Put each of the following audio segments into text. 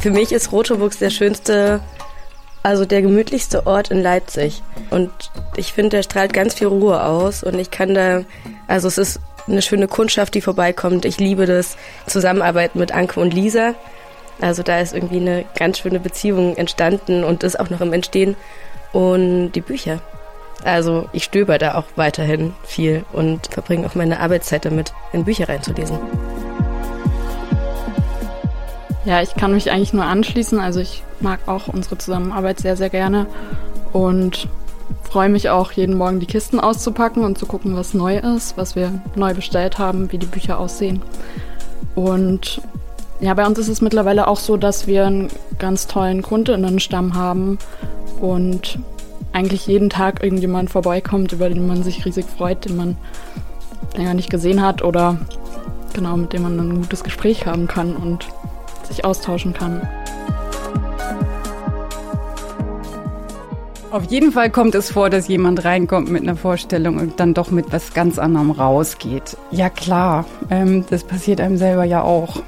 Für mich ist Rotobuchs der schönste, also der gemütlichste Ort in Leipzig. Und ich finde, der strahlt ganz viel Ruhe aus und ich kann da, also es ist eine schöne Kundschaft, die vorbeikommt. Ich liebe das Zusammenarbeiten mit Anke und Lisa. Also da ist irgendwie eine ganz schöne Beziehung entstanden und ist auch noch im Entstehen. Und die Bücher. Also ich stöber da auch weiterhin viel und verbringe auch meine Arbeitszeit damit, in Bücher reinzulesen. Ja, ich kann mich eigentlich nur anschließen. Also ich mag auch unsere Zusammenarbeit sehr, sehr gerne und freue mich auch, jeden Morgen die Kisten auszupacken und zu gucken, was neu ist, was wir neu bestellt haben, wie die Bücher aussehen. Und ja, bei uns ist es mittlerweile auch so, dass wir einen ganz tollen Kundinnenstamm haben und eigentlich jeden Tag irgendjemand vorbeikommt, über den man sich riesig freut, den man länger nicht gesehen hat oder genau, mit dem man ein gutes Gespräch haben kann und sich austauschen kann. Auf jeden Fall kommt es vor, dass jemand reinkommt mit einer Vorstellung und dann doch mit was ganz anderem rausgeht. Ja klar, ähm, das passiert einem selber ja auch.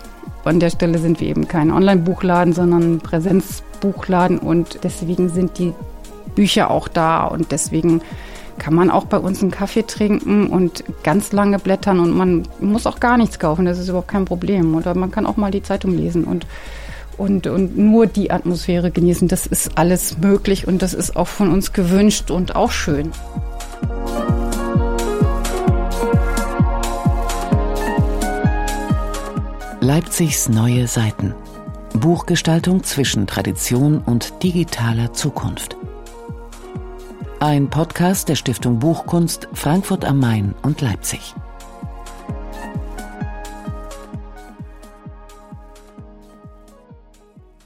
An der Stelle sind wir eben kein Online-Buchladen, sondern ein Präsenzbuchladen und deswegen sind die Bücher auch da und deswegen kann man auch bei uns einen Kaffee trinken und ganz lange blättern und man muss auch gar nichts kaufen, das ist überhaupt kein Problem. Oder man kann auch mal die Zeitung lesen und und, und nur die Atmosphäre genießen. Das ist alles möglich und das ist auch von uns gewünscht und auch schön. Leipzigs neue Seiten. Buchgestaltung zwischen Tradition und digitaler Zukunft. Ein Podcast der Stiftung Buchkunst Frankfurt am Main und Leipzig.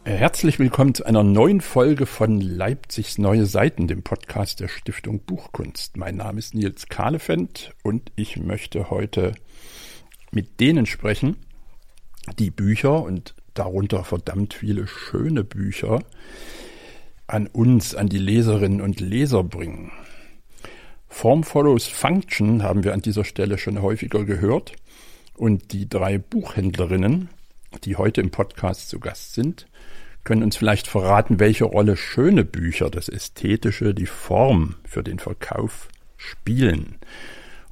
Herzlich willkommen zu einer neuen Folge von Leipzigs Neue Seiten, dem Podcast der Stiftung Buchkunst. Mein Name ist Nils Kahlefeld und ich möchte heute mit denen sprechen, die Bücher und darunter verdammt viele schöne Bücher an uns, an die Leserinnen und Leser bringen. Form follows Function haben wir an dieser Stelle schon häufiger gehört und die drei Buchhändlerinnen, die heute im Podcast zu Gast sind, können uns vielleicht verraten, welche Rolle schöne Bücher, das Ästhetische, die Form für den Verkauf spielen.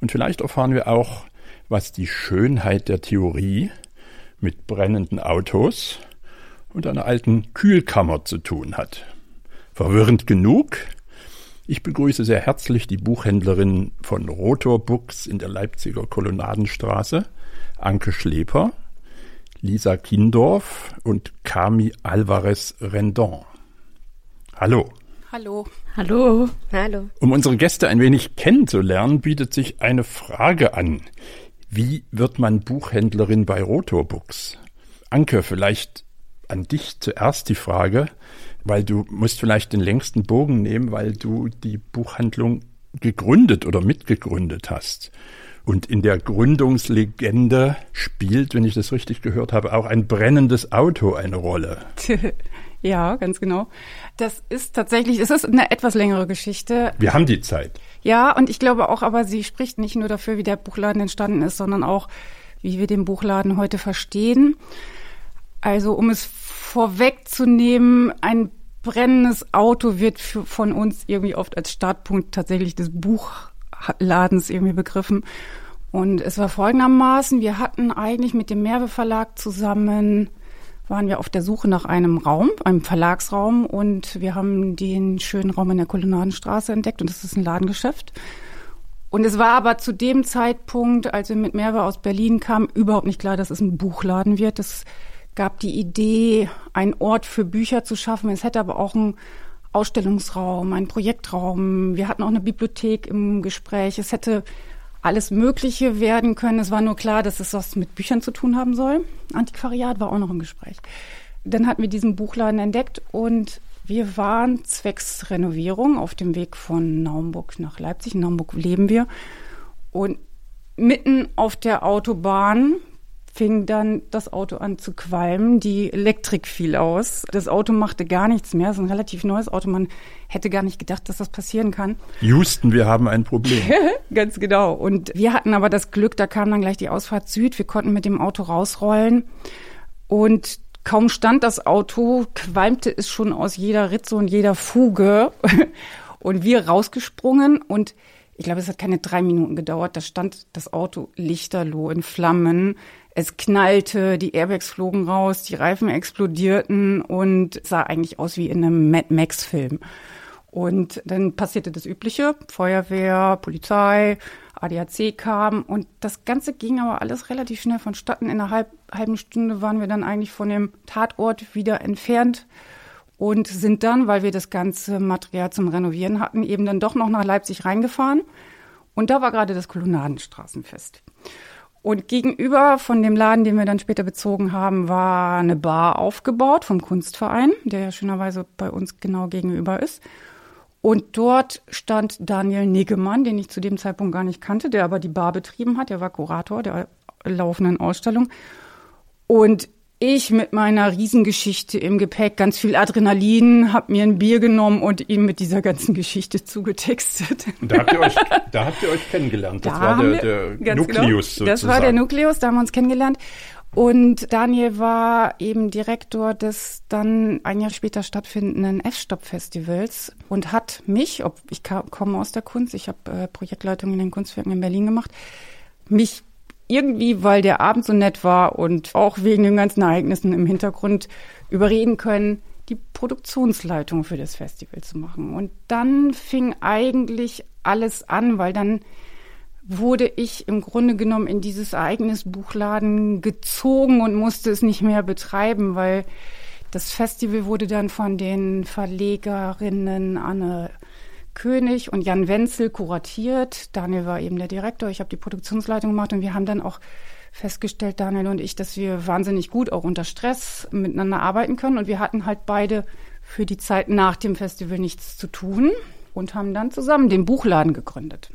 Und vielleicht erfahren wir auch, was die Schönheit der Theorie mit brennenden Autos und einer alten Kühlkammer zu tun hat. Verwirrend genug? Ich begrüße sehr herzlich die Buchhändlerin von Rotor Books in der Leipziger Kolonnadenstraße, Anke Schleper, Lisa Kindorf und Kami Alvarez Rendon. Hallo. Hallo. Hallo. Hallo. Um unsere Gäste ein wenig kennenzulernen, bietet sich eine Frage an. Wie wird man Buchhändlerin bei Rotor Books? Anke, vielleicht an dich zuerst die Frage, weil du musst vielleicht den längsten Bogen nehmen, weil du die Buchhandlung gegründet oder mitgegründet hast. Und in der Gründungslegende spielt, wenn ich das richtig gehört habe, auch ein brennendes Auto eine Rolle. Ja, ganz genau. Das ist tatsächlich, es ist eine etwas längere Geschichte. Wir haben die Zeit. Ja, und ich glaube auch, aber sie spricht nicht nur dafür, wie der Buchladen entstanden ist, sondern auch, wie wir den Buchladen heute verstehen. Also, um es vorwegzunehmen, ein brennendes Auto wird für, von uns irgendwie oft als Startpunkt tatsächlich des Buch Ladens irgendwie begriffen. Und es war folgendermaßen, wir hatten eigentlich mit dem Merve Verlag zusammen, waren wir auf der Suche nach einem Raum, einem Verlagsraum und wir haben den schönen Raum in der Kolonnadenstraße entdeckt und das ist ein Ladengeschäft. Und es war aber zu dem Zeitpunkt, als wir mit Merve aus Berlin kamen, überhaupt nicht klar, dass es ein Buchladen wird. Es gab die Idee, einen Ort für Bücher zu schaffen. Es hätte aber auch ein Ausstellungsraum, ein Projektraum. Wir hatten auch eine Bibliothek im Gespräch. Es hätte alles Mögliche werden können. Es war nur klar, dass es was mit Büchern zu tun haben soll. Antiquariat war auch noch im Gespräch. Dann hatten wir diesen Buchladen entdeckt und wir waren zwecks Renovierung auf dem Weg von Naumburg nach Leipzig. In Naumburg leben wir. Und mitten auf der Autobahn fing dann das Auto an zu qualmen. Die Elektrik fiel aus. Das Auto machte gar nichts mehr. Es ist ein relativ neues Auto. Man hätte gar nicht gedacht, dass das passieren kann. Houston, wir haben ein Problem. Ganz genau. Und wir hatten aber das Glück, da kam dann gleich die Ausfahrt Süd. Wir konnten mit dem Auto rausrollen und Kaum stand das Auto, qualmte es schon aus jeder Ritze und jeder Fuge. Und wir rausgesprungen und ich glaube, es hat keine drei Minuten gedauert. Da stand das Auto lichterloh in Flammen. Es knallte, die Airbags flogen raus, die Reifen explodierten und sah eigentlich aus wie in einem Mad Max-Film. Und dann passierte das Übliche. Feuerwehr, Polizei, ADAC kam und das Ganze ging aber alles relativ schnell vonstatten. In einer halb, halben Stunde waren wir dann eigentlich von dem Tatort wieder entfernt und sind dann, weil wir das ganze Material zum Renovieren hatten, eben dann doch noch nach Leipzig reingefahren. Und da war gerade das Kolonnadenstraßenfest. Und gegenüber von dem Laden, den wir dann später bezogen haben, war eine Bar aufgebaut vom Kunstverein, der ja schönerweise bei uns genau gegenüber ist. Und dort stand Daniel Niggemann, den ich zu dem Zeitpunkt gar nicht kannte, der aber die Bar betrieben hat. Der war Kurator der laufenden Ausstellung. Und ich mit meiner Riesengeschichte im Gepäck, ganz viel Adrenalin, habe mir ein Bier genommen und ihm mit dieser ganzen Geschichte zugetextet. Da habt ihr euch, da habt ihr euch kennengelernt. Das da war der, der Nukleus genau. sozusagen. Das war der Nukleus, da haben wir uns kennengelernt. Und Daniel war eben Direktor des dann ein Jahr später stattfindenden F-Stop-Festivals und hat mich, ob ich komme aus der Kunst, ich habe äh, Projektleitung in den Kunstwerken in Berlin gemacht, mich irgendwie, weil der Abend so nett war und auch wegen den ganzen Ereignissen im Hintergrund überreden können, die Produktionsleitung für das Festival zu machen. Und dann fing eigentlich alles an, weil dann wurde ich im Grunde genommen in dieses Ereignisbuchladen gezogen und musste es nicht mehr betreiben, weil das Festival wurde dann von den Verlegerinnen Anne König und Jan Wenzel kuratiert. Daniel war eben der Direktor. Ich habe die Produktionsleitung gemacht und wir haben dann auch festgestellt, Daniel und ich, dass wir wahnsinnig gut auch unter Stress miteinander arbeiten können. Und wir hatten halt beide für die Zeit nach dem Festival nichts zu tun und haben dann zusammen den Buchladen gegründet.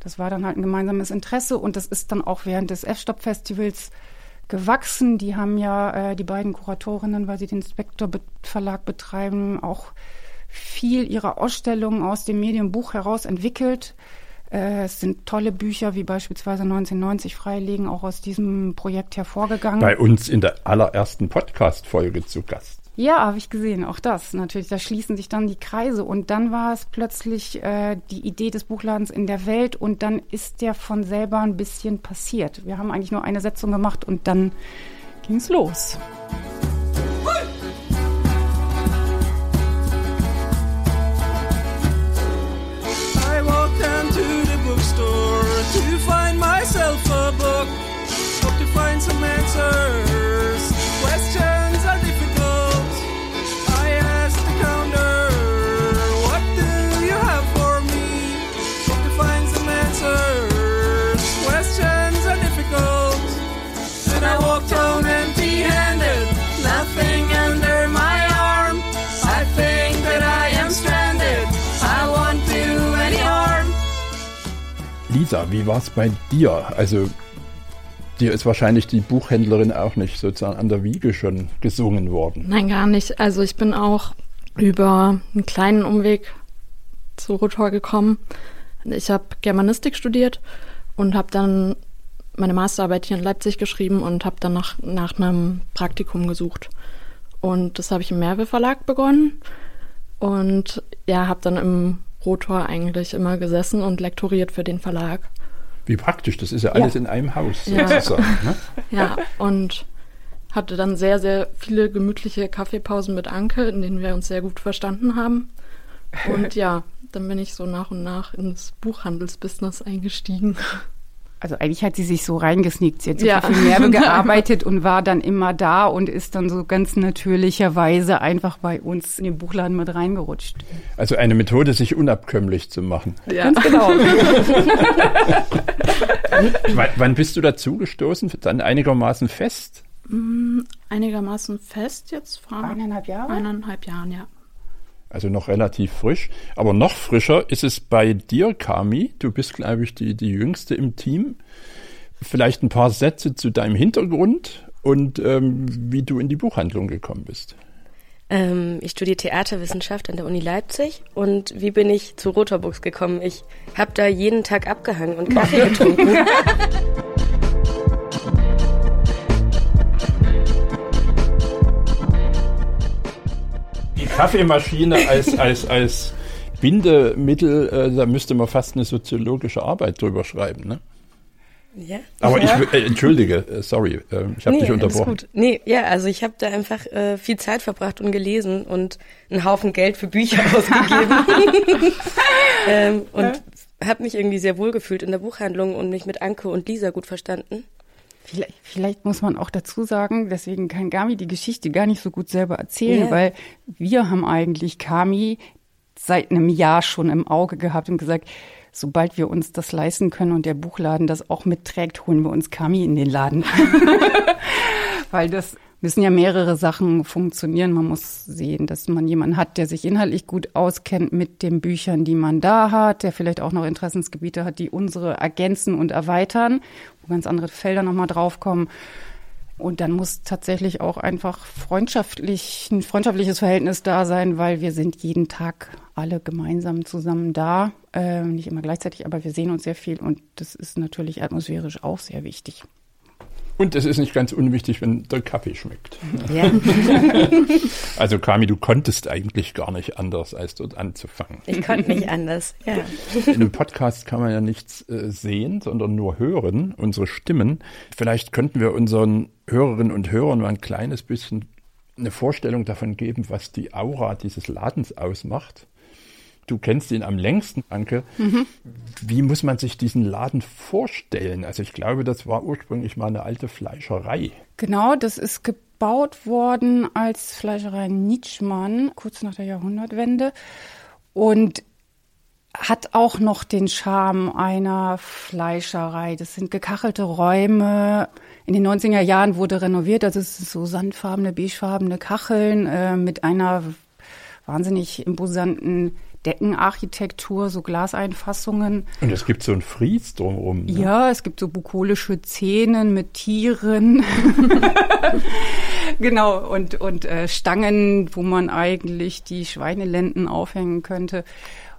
Das war dann halt ein gemeinsames Interesse und das ist dann auch während des F-Stop-Festivals gewachsen. Die haben ja äh, die beiden Kuratorinnen, weil sie den Spector Verlag betreiben, auch viel ihrer Ausstellungen aus dem Medienbuch heraus entwickelt. Äh, es sind tolle Bücher, wie beispielsweise 1990 Freilegen, auch aus diesem Projekt hervorgegangen. Bei uns in der allerersten Podcast-Folge zu Gast. Ja, habe ich gesehen, auch das natürlich. Da schließen sich dann die Kreise und dann war es plötzlich äh, die Idee des Buchladens in der Welt und dann ist der von selber ein bisschen passiert. Wir haben eigentlich nur eine Setzung gemacht und dann ging es los. Lisa, wie war's bei dir? Also dir ist wahrscheinlich die Buchhändlerin auch nicht sozusagen an der Wiege schon gesungen worden. Nein, gar nicht. Also ich bin auch über einen kleinen Umweg zu Rotor gekommen. Ich habe Germanistik studiert und habe dann meine Masterarbeit hier in Leipzig geschrieben und habe dann nach, nach einem Praktikum gesucht. Und das habe ich im Merve Verlag begonnen und ja, habe dann im Rotor eigentlich immer gesessen und lektoriert für den Verlag. Wie praktisch, das ist ja alles ja. in einem Haus sozusagen. Ja. Ne? ja, und hatte dann sehr, sehr viele gemütliche Kaffeepausen mit Anke, in denen wir uns sehr gut verstanden haben. Und ja, dann bin ich so nach und nach ins Buchhandelsbusiness eingestiegen. Also eigentlich hat sie sich so reingesneakt. Sie hat so ja. viel Merbe gearbeitet und war dann immer da und ist dann so ganz natürlicherweise einfach bei uns in den Buchladen mit reingerutscht. Also eine Methode, sich unabkömmlich zu machen. Ja. Ganz genau. wann, wann bist du dazu gestoßen? Dann einigermaßen fest? Mm, einigermaßen fest jetzt vor eineinhalb Jahren. Eineinhalb Jahren, ja. Also noch relativ frisch. Aber noch frischer ist es bei dir, Kami. Du bist, glaube ich, die, die Jüngste im Team. Vielleicht ein paar Sätze zu deinem Hintergrund und ähm, wie du in die Buchhandlung gekommen bist. Ähm, ich studiere Theaterwissenschaft an der Uni Leipzig und wie bin ich zu Rotorbooks gekommen? Ich habe da jeden Tag abgehangen und Kaffee getrunken. Kaffeemaschine als, als, als Bindemittel, äh, da müsste man fast eine soziologische Arbeit drüber schreiben, ne? Ja. Aber ja. ich äh, entschuldige, äh, sorry, äh, ich habe nee, dich unterbrochen. Alles gut. Nee, ja, also ich habe da einfach äh, viel Zeit verbracht und gelesen und einen Haufen Geld für Bücher ausgegeben. ähm, und ja. habe mich irgendwie sehr wohl gefühlt in der Buchhandlung und mich mit Anke und Lisa gut verstanden. Vielleicht, vielleicht muss man auch dazu sagen, deswegen kann Gami die Geschichte gar nicht so gut selber erzählen, yeah. weil wir haben eigentlich Kami seit einem Jahr schon im Auge gehabt und gesagt, sobald wir uns das leisten können und der Buchladen das auch mitträgt, holen wir uns Kami in den Laden. Weil das müssen ja mehrere Sachen funktionieren. Man muss sehen, dass man jemanden hat, der sich inhaltlich gut auskennt mit den Büchern, die man da hat, der vielleicht auch noch Interessensgebiete hat, die unsere ergänzen und erweitern, wo ganz andere Felder nochmal draufkommen. Und dann muss tatsächlich auch einfach freundschaftlich, ein freundschaftliches Verhältnis da sein, weil wir sind jeden Tag alle gemeinsam zusammen da. Äh, nicht immer gleichzeitig, aber wir sehen uns sehr viel und das ist natürlich atmosphärisch auch sehr wichtig. Und es ist nicht ganz unwichtig, wenn der Kaffee schmeckt. Ja. also Kami, du konntest eigentlich gar nicht anders, als dort anzufangen. Ich konnte nicht anders, ja. In einem Podcast kann man ja nichts äh, sehen, sondern nur hören, unsere Stimmen. Vielleicht könnten wir unseren Hörerinnen und Hörern mal ein kleines bisschen eine Vorstellung davon geben, was die Aura dieses Ladens ausmacht. Du kennst ihn am längsten, Anke. Mhm. Wie muss man sich diesen Laden vorstellen? Also ich glaube, das war ursprünglich mal eine alte Fleischerei. Genau, das ist gebaut worden als Fleischerei Nitschmann, kurz nach der Jahrhundertwende. Und hat auch noch den Charme einer Fleischerei. Das sind gekachelte Räume. In den 90er Jahren wurde renoviert, also es sind so sandfarbene, beigefarbene Kacheln äh, mit einer wahnsinnig imposanten Deckenarchitektur, so Glaseinfassungen. Und es gibt so ein Fries drumherum. Ne? Ja, es gibt so bukolische Szenen mit Tieren. genau, und, und äh, Stangen, wo man eigentlich die Schweinelenden aufhängen könnte.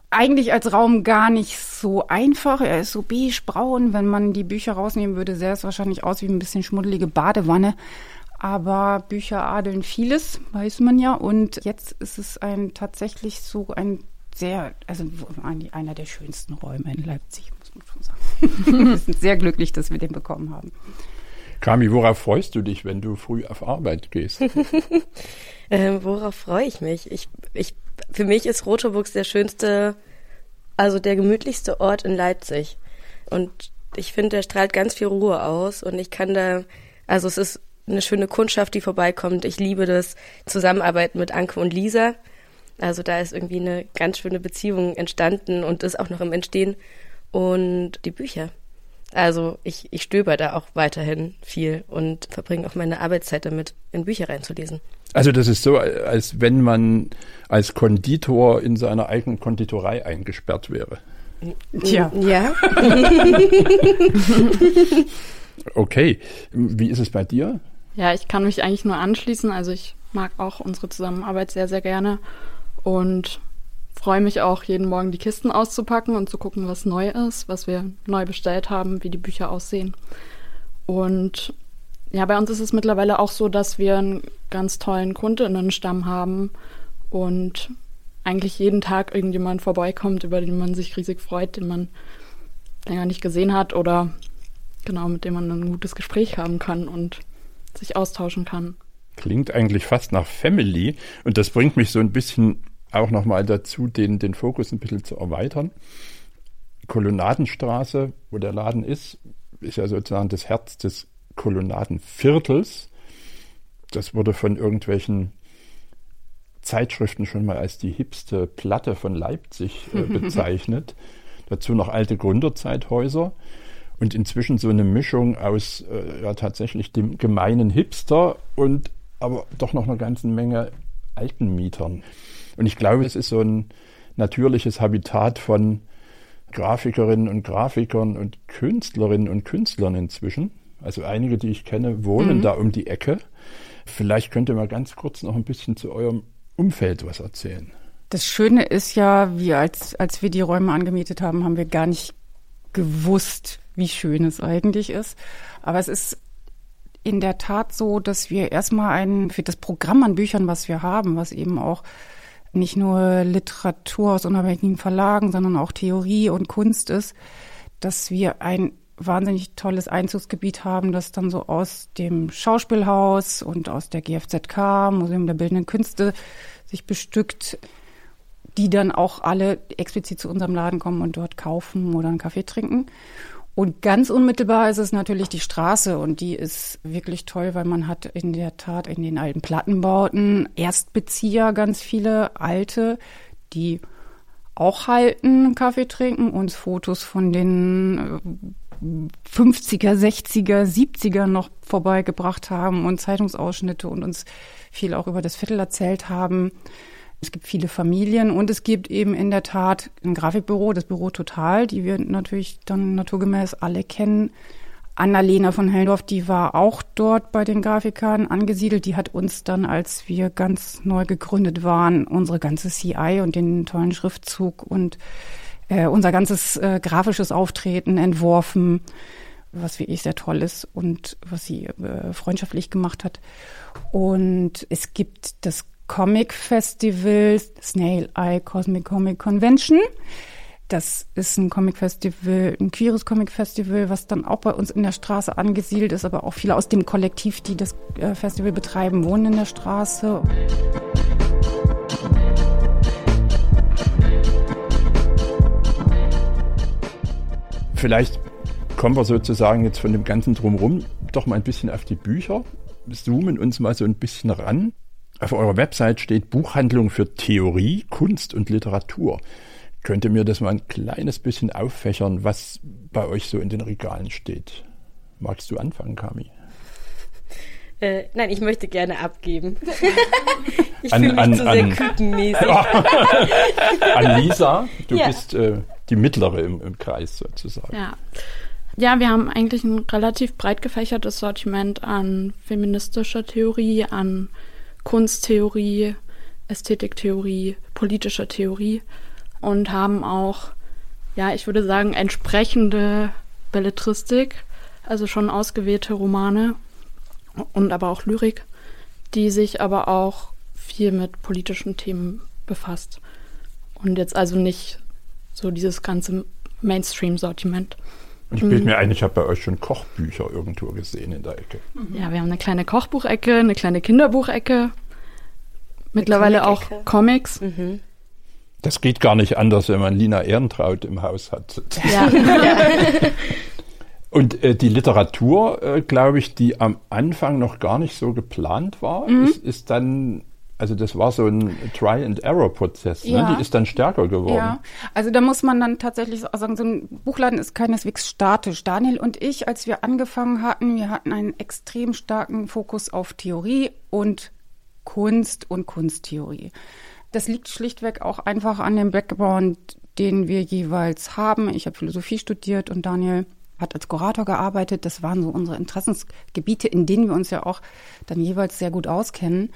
Eigentlich als Raum gar nicht so einfach. Er ist so beige-braun. Wenn man die Bücher rausnehmen würde, sähe es wahrscheinlich aus wie ein bisschen schmuddelige Badewanne. Aber Bücher adeln vieles, weiß man ja. Und jetzt ist es ein tatsächlich so ein sehr, also einer der schönsten Räume in Leipzig, muss man schon sagen. wir sind sehr glücklich, dass wir den bekommen haben. Kami, worauf freust du dich, wenn du früh auf Arbeit gehst? ähm, worauf freue ich mich? Ich, ich, für mich ist Rotoburgs der schönste, also der gemütlichste Ort in Leipzig. Und ich finde, der strahlt ganz viel Ruhe aus und ich kann da, also es ist eine schöne Kundschaft, die vorbeikommt. Ich liebe das Zusammenarbeiten mit Anke und Lisa. Also da ist irgendwie eine ganz schöne Beziehung entstanden und ist auch noch im Entstehen. Und die Bücher. Also ich, ich stöber da auch weiterhin viel und verbringe auch meine Arbeitszeit damit, in Bücher reinzulesen. Also das ist so, als wenn man als Konditor in seiner eigenen Konditorei eingesperrt wäre. Tja. Ja. okay. Wie ist es bei dir? Ja, ich kann mich eigentlich nur anschließen. Also ich mag auch unsere Zusammenarbeit sehr, sehr gerne und freue mich auch, jeden Morgen die Kisten auszupacken und zu gucken, was neu ist, was wir neu bestellt haben, wie die Bücher aussehen. Und ja, bei uns ist es mittlerweile auch so, dass wir einen ganz tollen Kundinnenstamm haben und eigentlich jeden Tag irgendjemand vorbeikommt, über den man sich riesig freut, den man länger nicht gesehen hat oder genau, mit dem man ein gutes Gespräch haben kann und sich austauschen kann. Klingt eigentlich fast nach Family und das bringt mich so ein bisschen auch nochmal dazu, den, den Fokus ein bisschen zu erweitern. Kolonnadenstraße, wo der Laden ist, ist ja sozusagen das Herz des Kolonnadenviertels. Das wurde von irgendwelchen Zeitschriften schon mal als die hipste Platte von Leipzig äh, bezeichnet. Dazu noch alte Gründerzeithäuser und inzwischen so eine Mischung aus äh, ja tatsächlich dem gemeinen Hipster und aber doch noch einer ganzen Menge alten Mietern. Und ich glaube, es ist so ein natürliches Habitat von Grafikerinnen und Grafikern und Künstlerinnen und Künstlern inzwischen. Also einige, die ich kenne, wohnen mhm. da um die Ecke. Vielleicht könnt ihr mal ganz kurz noch ein bisschen zu eurem Umfeld was erzählen. Das Schöne ist ja, wir als, als wir die Räume angemietet haben, haben wir gar nicht gewusst, wie schön es eigentlich ist. Aber es ist in der Tat so, dass wir erstmal ein, für das Programm an Büchern, was wir haben, was eben auch nicht nur Literatur aus unabhängigen Verlagen, sondern auch Theorie und Kunst ist, dass wir ein wahnsinnig tolles Einzugsgebiet haben, das dann so aus dem Schauspielhaus und aus der GFZK, Museum der Bildenden Künste, sich bestückt, die dann auch alle explizit zu unserem Laden kommen und dort kaufen oder einen Kaffee trinken. Und ganz unmittelbar ist es natürlich die Straße und die ist wirklich toll, weil man hat in der Tat in den alten Plattenbauten Erstbezieher ganz viele alte, die auch halten, Kaffee trinken, uns Fotos von den 50er, 60er, 70er noch vorbeigebracht haben und Zeitungsausschnitte und uns viel auch über das Viertel erzählt haben. Es gibt viele Familien und es gibt eben in der Tat ein Grafikbüro, das Büro Total, die wir natürlich dann naturgemäß alle kennen. Annalena von Hellendorf, die war auch dort bei den Grafikern angesiedelt. Die hat uns dann, als wir ganz neu gegründet waren, unsere ganze CI und den tollen Schriftzug und äh, unser ganzes äh, grafisches Auftreten entworfen, was wirklich sehr toll ist und was sie äh, freundschaftlich gemacht hat. Und es gibt das Comic Festival, Snail Eye Cosmic Comic Convention. Das ist ein Comic Festival, ein queeres Comic Festival, was dann auch bei uns in der Straße angesiedelt ist, aber auch viele aus dem Kollektiv, die das äh, Festival betreiben, wohnen in der Straße. Vielleicht kommen wir sozusagen jetzt von dem ganzen Drumherum doch mal ein bisschen auf die Bücher, zoomen uns mal so ein bisschen ran. Auf eurer Website steht Buchhandlung für Theorie, Kunst und Literatur. Könnt ihr mir das mal ein kleines bisschen auffächern, was bei euch so in den Regalen steht? Magst du anfangen, Kami? Äh, nein, ich möchte gerne abgeben. ich fühle mich an, zu sehr kükenmäßig. an Lisa, du ja. bist äh, die mittlere im, im Kreis sozusagen. Ja. Ja, wir haben eigentlich ein relativ breit gefächertes Sortiment an feministischer Theorie, an Kunsttheorie, Ästhetiktheorie, politischer Theorie und haben auch, ja, ich würde sagen, entsprechende Belletristik, also schon ausgewählte Romane und aber auch Lyrik, die sich aber auch viel mit politischen Themen befasst. Und jetzt also nicht so dieses ganze Mainstream-Sortiment. Und ich bilde mir ein, ich habe bei euch schon Kochbücher irgendwo gesehen in der Ecke. Ja, wir haben eine kleine Kochbuchecke, eine kleine Kinderbuchecke, mittlerweile auch Comics. Mhm. Das geht gar nicht anders, wenn man Lina Ehrentraut im Haus hat. Ja. Und äh, die Literatur, äh, glaube ich, die am Anfang noch gar nicht so geplant war, mhm. ist, ist dann also das war so ein Try-and-Error-Prozess, ne? ja. die ist dann stärker geworden. Ja, also da muss man dann tatsächlich sagen, so ein Buchladen ist keineswegs statisch. Daniel und ich, als wir angefangen hatten, wir hatten einen extrem starken Fokus auf Theorie und Kunst und Kunsttheorie. Das liegt schlichtweg auch einfach an dem Background, den wir jeweils haben. Ich habe Philosophie studiert und Daniel hat als Kurator gearbeitet. Das waren so unsere Interessensgebiete, in denen wir uns ja auch dann jeweils sehr gut auskennen.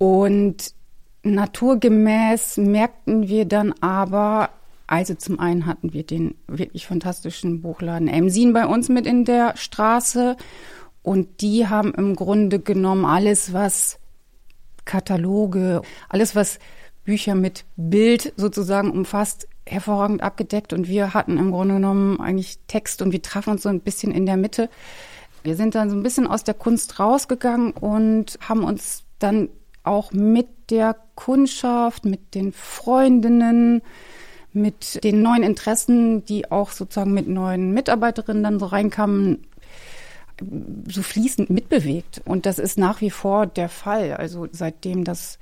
Und naturgemäß merkten wir dann aber, also zum einen hatten wir den wirklich fantastischen Buchladen Emsin bei uns mit in der Straße und die haben im Grunde genommen alles, was Kataloge, alles, was Bücher mit Bild sozusagen umfasst, hervorragend abgedeckt und wir hatten im Grunde genommen eigentlich Text und wir trafen uns so ein bisschen in der Mitte. Wir sind dann so ein bisschen aus der Kunst rausgegangen und haben uns dann auch mit der Kundschaft, mit den Freundinnen, mit den neuen Interessen, die auch sozusagen mit neuen Mitarbeiterinnen dann so reinkamen, so fließend mitbewegt. Und das ist nach wie vor der Fall. Also seitdem das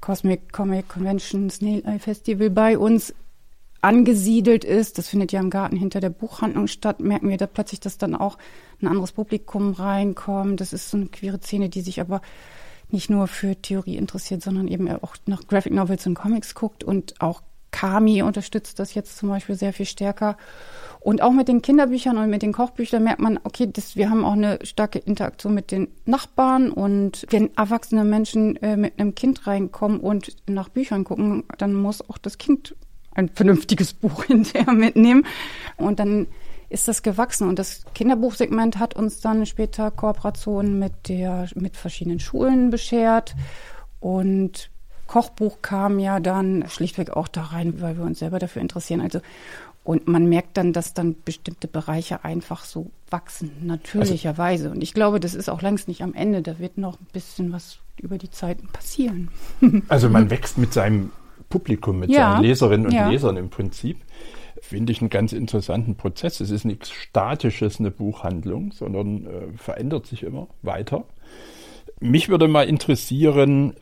Cosmic Comic Convention Snail Eye Festival bei uns angesiedelt ist, das findet ja im Garten hinter der Buchhandlung statt, merken wir da plötzlich, dass dann auch ein anderes Publikum reinkommt. Das ist so eine queere Szene, die sich aber nicht nur für Theorie interessiert, sondern eben auch nach Graphic Novels und Comics guckt und auch Kami unterstützt das jetzt zum Beispiel sehr viel stärker. Und auch mit den Kinderbüchern und mit den Kochbüchern merkt man, okay, das, wir haben auch eine starke Interaktion mit den Nachbarn und wenn erwachsene Menschen äh, mit einem Kind reinkommen und nach Büchern gucken, dann muss auch das Kind ein vernünftiges Buch hinterher mitnehmen. Und dann ist das gewachsen. Und das Kinderbuchsegment hat uns dann später Kooperationen mit der, mit verschiedenen Schulen beschert. Und Kochbuch kam ja dann schlichtweg auch da rein, weil wir uns selber dafür interessieren. Also und man merkt dann, dass dann bestimmte Bereiche einfach so wachsen, natürlicherweise. Also, und ich glaube, das ist auch längst nicht am Ende. Da wird noch ein bisschen was über die Zeiten passieren. Also man wächst mit seinem Publikum, mit ja, seinen Leserinnen und ja. Lesern im Prinzip. Finde ich einen ganz interessanten Prozess. Es ist nichts Statisches, eine Buchhandlung, sondern äh, verändert sich immer weiter. Mich würde mal interessieren,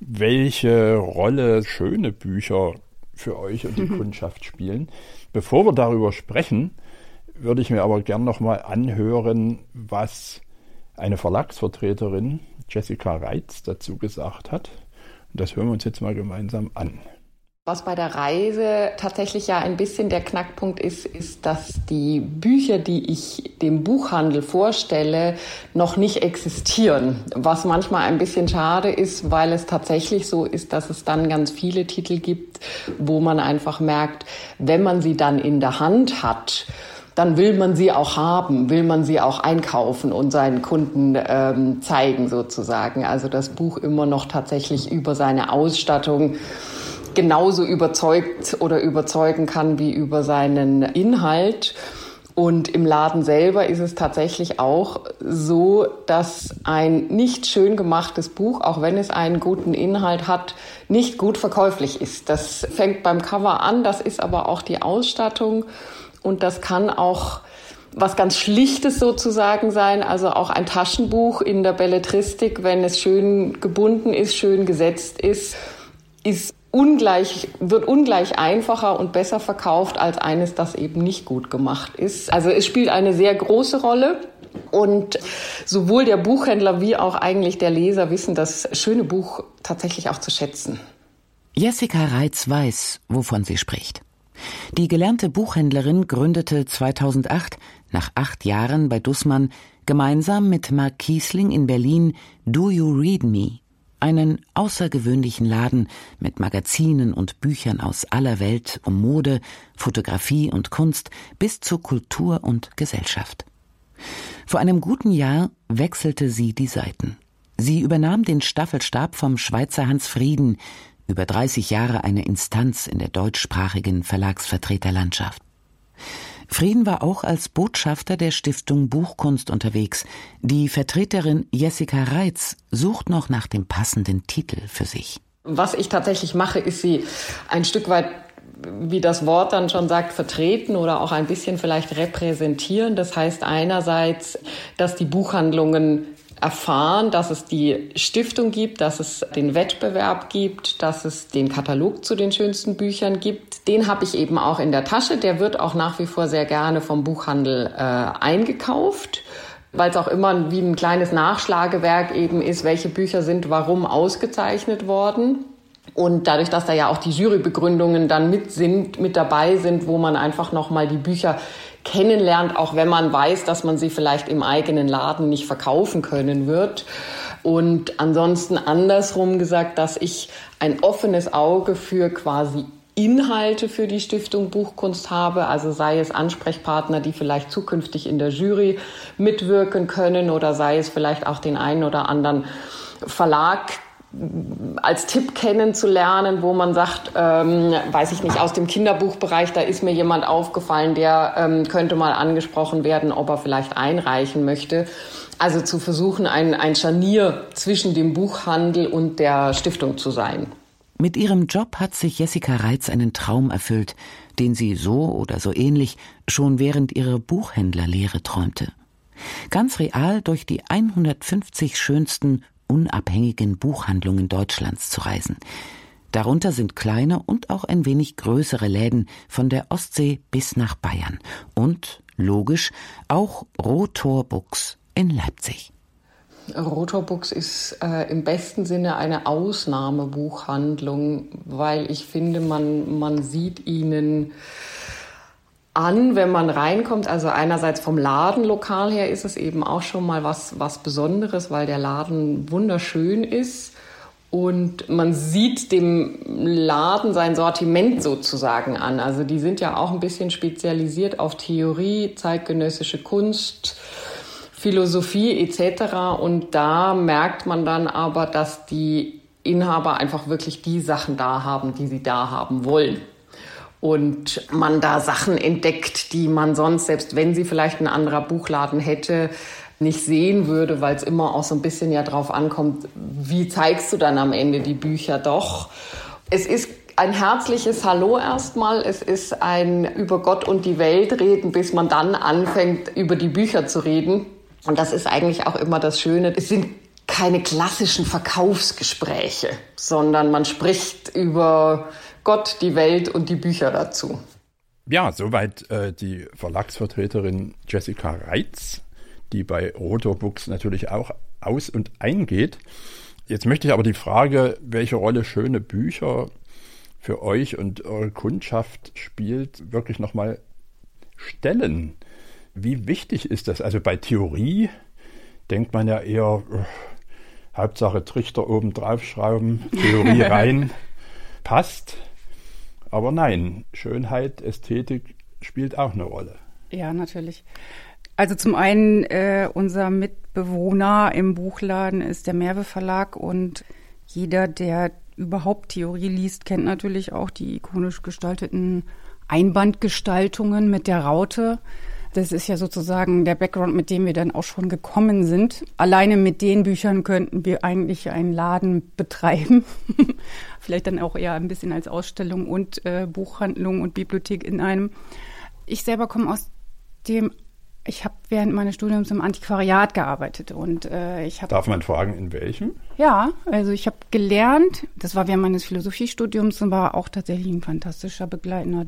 welche Rolle schöne Bücher für euch und die Kundschaft spielen. Bevor wir darüber sprechen, würde ich mir aber gern nochmal anhören, was eine Verlagsvertreterin, Jessica Reitz, dazu gesagt hat. Und das hören wir uns jetzt mal gemeinsam an. Was bei der Reise tatsächlich ja ein bisschen der Knackpunkt ist, ist, dass die Bücher, die ich dem Buchhandel vorstelle, noch nicht existieren. Was manchmal ein bisschen schade ist, weil es tatsächlich so ist, dass es dann ganz viele Titel gibt, wo man einfach merkt, wenn man sie dann in der Hand hat, dann will man sie auch haben, will man sie auch einkaufen und seinen Kunden ähm, zeigen sozusagen. Also das Buch immer noch tatsächlich über seine Ausstattung genauso überzeugt oder überzeugen kann wie über seinen Inhalt. Und im Laden selber ist es tatsächlich auch so, dass ein nicht schön gemachtes Buch, auch wenn es einen guten Inhalt hat, nicht gut verkäuflich ist. Das fängt beim Cover an, das ist aber auch die Ausstattung und das kann auch was ganz Schlichtes sozusagen sein, also auch ein Taschenbuch in der Belletristik, wenn es schön gebunden ist, schön gesetzt ist, ist ungleich, wird ungleich einfacher und besser verkauft als eines, das eben nicht gut gemacht ist. Also es spielt eine sehr große Rolle. Und sowohl der Buchhändler wie auch eigentlich der Leser wissen das schöne Buch tatsächlich auch zu schätzen. Jessica Reitz weiß, wovon sie spricht. Die gelernte Buchhändlerin gründete 2008, nach acht Jahren bei Dussmann, gemeinsam mit Mark Kiesling in Berlin Do You Read Me, einen außergewöhnlichen Laden mit Magazinen und Büchern aus aller Welt um Mode, Fotografie und Kunst bis zu Kultur und Gesellschaft. Vor einem guten Jahr wechselte sie die Seiten. Sie übernahm den Staffelstab vom Schweizer Hans Frieden, über 30 Jahre eine Instanz in der deutschsprachigen Verlagsvertreterlandschaft. Frieden war auch als Botschafter der Stiftung Buchkunst unterwegs. Die Vertreterin Jessica Reitz sucht noch nach dem passenden Titel für sich. Was ich tatsächlich mache, ist sie ein Stück weit wie das Wort dann schon sagt, vertreten oder auch ein bisschen vielleicht repräsentieren. Das heißt einerseits, dass die Buchhandlungen erfahren, dass es die Stiftung gibt, dass es den Wettbewerb gibt, dass es den Katalog zu den schönsten Büchern gibt. Den habe ich eben auch in der Tasche. Der wird auch nach wie vor sehr gerne vom Buchhandel äh, eingekauft weil es auch immer wie ein kleines Nachschlagewerk eben ist, welche Bücher sind warum ausgezeichnet worden. Und dadurch, dass da ja auch die Jurybegründungen dann mit sind, mit dabei sind, wo man einfach nochmal die Bücher kennenlernt, auch wenn man weiß, dass man sie vielleicht im eigenen Laden nicht verkaufen können wird. Und ansonsten andersrum gesagt, dass ich ein offenes Auge für quasi Inhalte für die Stiftung Buchkunst habe, also sei es Ansprechpartner, die vielleicht zukünftig in der Jury mitwirken können oder sei es vielleicht auch den einen oder anderen Verlag, als Tipp kennenzulernen, wo man sagt, ähm, weiß ich nicht, aus dem Kinderbuchbereich, da ist mir jemand aufgefallen, der ähm, könnte mal angesprochen werden, ob er vielleicht einreichen möchte. Also zu versuchen, ein, ein Scharnier zwischen dem Buchhandel und der Stiftung zu sein. Mit ihrem Job hat sich Jessica Reitz einen Traum erfüllt, den sie so oder so ähnlich schon während ihrer Buchhändlerlehre träumte. Ganz real durch die 150 schönsten unabhängigen Buchhandlungen Deutschlands zu reisen. Darunter sind kleine und auch ein wenig größere Läden von der Ostsee bis nach Bayern und, logisch, auch Rotor Books in Leipzig. Rotor Books ist äh, im besten Sinne eine Ausnahmebuchhandlung, weil ich finde, man, man sieht ihnen an, wenn man reinkommt. Also einerseits vom Ladenlokal her ist es eben auch schon mal was, was Besonderes, weil der Laden wunderschön ist. Und man sieht dem Laden sein Sortiment sozusagen an. Also die sind ja auch ein bisschen spezialisiert auf Theorie, zeitgenössische Kunst, Philosophie etc. Und da merkt man dann aber, dass die Inhaber einfach wirklich die Sachen da haben, die sie da haben wollen. Und man da Sachen entdeckt, die man sonst, selbst wenn sie vielleicht ein anderer Buchladen hätte, nicht sehen würde, weil es immer auch so ein bisschen ja drauf ankommt, wie zeigst du dann am Ende die Bücher doch. Es ist ein herzliches Hallo erstmal. Es ist ein über Gott und die Welt reden, bis man dann anfängt, über die Bücher zu reden. Und das ist eigentlich auch immer das Schöne. Es sind keine klassischen Verkaufsgespräche, sondern man spricht über Gott, die Welt und die Bücher dazu. Ja, soweit äh, die Verlagsvertreterin Jessica Reitz, die bei Rotor Books natürlich auch aus- und eingeht. Jetzt möchte ich aber die Frage, welche Rolle schöne Bücher für euch und eure Kundschaft spielt, wirklich nochmal stellen. Wie wichtig ist das? Also bei Theorie denkt man ja eher, uh, Hauptsache Trichter oben draufschrauben, Theorie rein, passt. Aber nein, Schönheit, Ästhetik spielt auch eine Rolle. Ja, natürlich. Also zum einen äh, unser Mitbewohner im Buchladen ist der Merve Verlag und jeder, der überhaupt Theorie liest, kennt natürlich auch die ikonisch gestalteten Einbandgestaltungen mit der Raute. Das ist ja sozusagen der Background, mit dem wir dann auch schon gekommen sind. Alleine mit den Büchern könnten wir eigentlich einen Laden betreiben. Vielleicht dann auch eher ein bisschen als Ausstellung und äh, Buchhandlung und Bibliothek in einem. Ich selber komme aus dem ich habe während meines Studiums im Antiquariat gearbeitet und äh, ich habe. Darf man fragen, in welchem? Ja, also ich habe gelernt. Das war während meines Philosophiestudiums und war auch tatsächlich ein fantastischer begleitender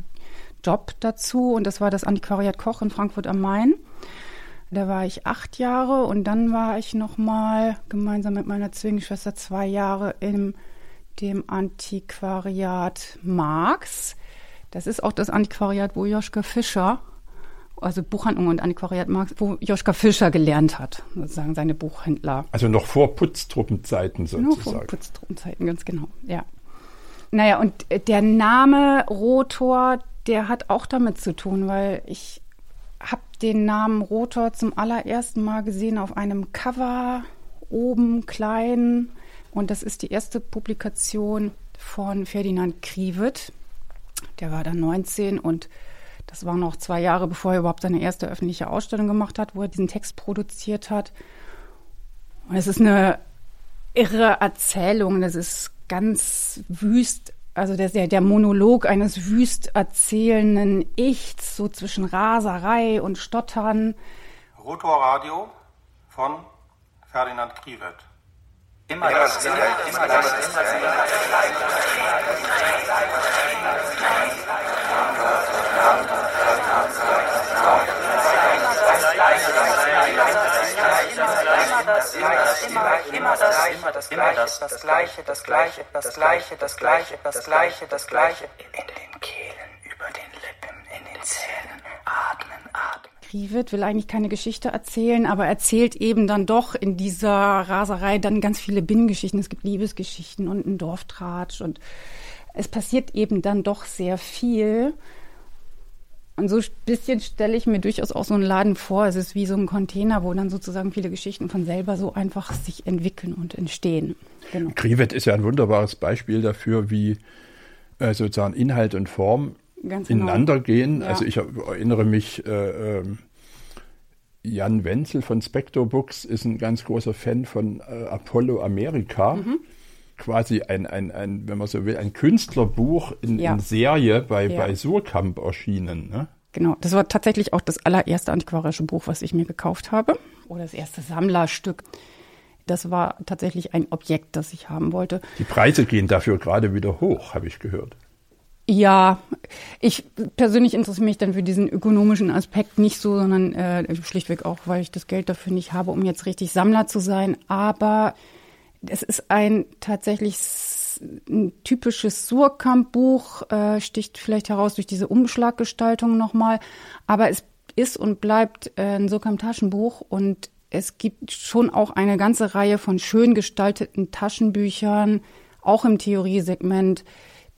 Job dazu. Und das war das Antiquariat Koch in Frankfurt am Main. Da war ich acht Jahre und dann war ich noch mal gemeinsam mit meiner Zwillingsschwester zwei Jahre in dem Antiquariat Marx. Das ist auch das Antiquariat, wo Joschka Fischer, also Buchhandlung und Antiquariat Marx, wo Joschka Fischer gelernt hat, sozusagen seine Buchhändler. Also noch vor Putztruppenzeiten sozusagen. Noch vor Putztruppenzeiten, ganz genau, ja. Naja, und der Name Rotor, der hat auch damit zu tun, weil ich habe den Namen Rotor zum allerersten Mal gesehen auf einem Cover, oben klein. Und das ist die erste Publikation von Ferdinand Krivet. Der war dann 19 und das war noch zwei Jahre, bevor er überhaupt seine erste öffentliche Ausstellung gemacht hat, wo er diesen Text produziert hat. Und es ist eine irre Erzählung. Das ist ganz wüst also der, der, Monolog eines wüst erzählenden Ichs, so zwischen Raserei und Stottern. Rotorradio von Ferdinand Krivet. Immer das, immer das, immer das, immer das, immer das, immer das, immer das, immer das, immer das, das Gleiche, das Gleiche, das Gleiche, das Gleiche, das Gleiche, das Gleiche. In den Kehlen, über den Lippen, in den Zähnen, atmen, atmen. Krivet will eigentlich keine Geschichte erzählen, aber erzählt eben dann doch in dieser Raserei dann ganz viele Binnengeschichten. Es gibt Liebesgeschichten und einen Dorftratsch und es passiert eben dann doch sehr viel. Und so ein bisschen stelle ich mir durchaus auch so einen Laden vor. Es ist wie so ein Container, wo dann sozusagen viele Geschichten von selber so einfach sich entwickeln und entstehen. Genau. Krivet ist ja ein wunderbares Beispiel dafür, wie äh, sozusagen Inhalt und Form Ganz genau. ineinander gehen. Ja. Also ich erinnere mich, äh, äh, Jan Wenzel von Spector Books ist ein ganz großer Fan von äh, Apollo America. Mhm quasi ein, ein, ein, wenn man so will, ein Künstlerbuch in, ja. in Serie bei, ja. bei Surkamp erschienen. Ne? Genau, das war tatsächlich auch das allererste antiquarische Buch, was ich mir gekauft habe. Oder das erste Sammlerstück. Das war tatsächlich ein Objekt, das ich haben wollte. Die Preise gehen dafür gerade wieder hoch, habe ich gehört. Ja, ich persönlich interessiere mich dann für diesen ökonomischen Aspekt nicht so, sondern äh, schlichtweg auch, weil ich das Geld dafür nicht habe, um jetzt richtig Sammler zu sein. Aber es ist ein tatsächlich ein typisches Surkamp-Buch, äh, sticht vielleicht heraus durch diese Umschlaggestaltung nochmal. Aber es ist und bleibt äh, ein Surkamp-Taschenbuch und es gibt schon auch eine ganze Reihe von schön gestalteten Taschenbüchern, auch im Theoriesegment,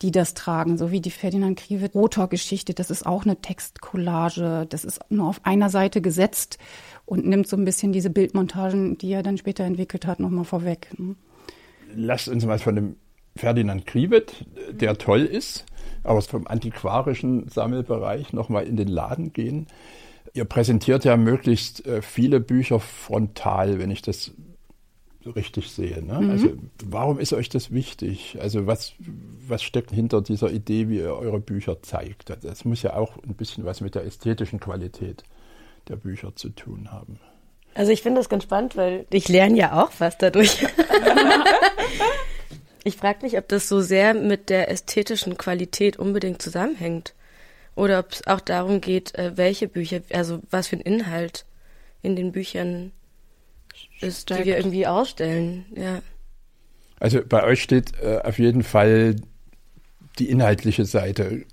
die das tragen, so wie die Ferdinand Krivet Rotor-Geschichte. Das ist auch eine Textcollage. Das ist nur auf einer Seite gesetzt und nimmt so ein bisschen diese Bildmontagen, die er dann später entwickelt hat, nochmal vorweg. Ne? lasst uns mal von dem Ferdinand Kriebet, der toll ist, aber vom antiquarischen Sammelbereich nochmal in den Laden gehen. Ihr präsentiert ja möglichst äh, viele Bücher frontal, wenn ich das richtig sehe. Ne? Mhm. Also warum ist euch das wichtig? Also was, was steckt hinter dieser Idee, wie ihr eure Bücher zeigt? Das muss ja auch ein bisschen was mit der ästhetischen Qualität der Bücher zu tun haben. Also ich finde das ganz spannend, weil ich lerne ja auch was dadurch. ich frage mich, ob das so sehr mit der ästhetischen Qualität unbedingt zusammenhängt. Oder ob es auch darum geht, äh, welche Bücher, also was für ein Inhalt in den Büchern ist, die wir irgendwie ausstellen. Ja. Also bei euch steht äh, auf jeden Fall die inhaltliche Seite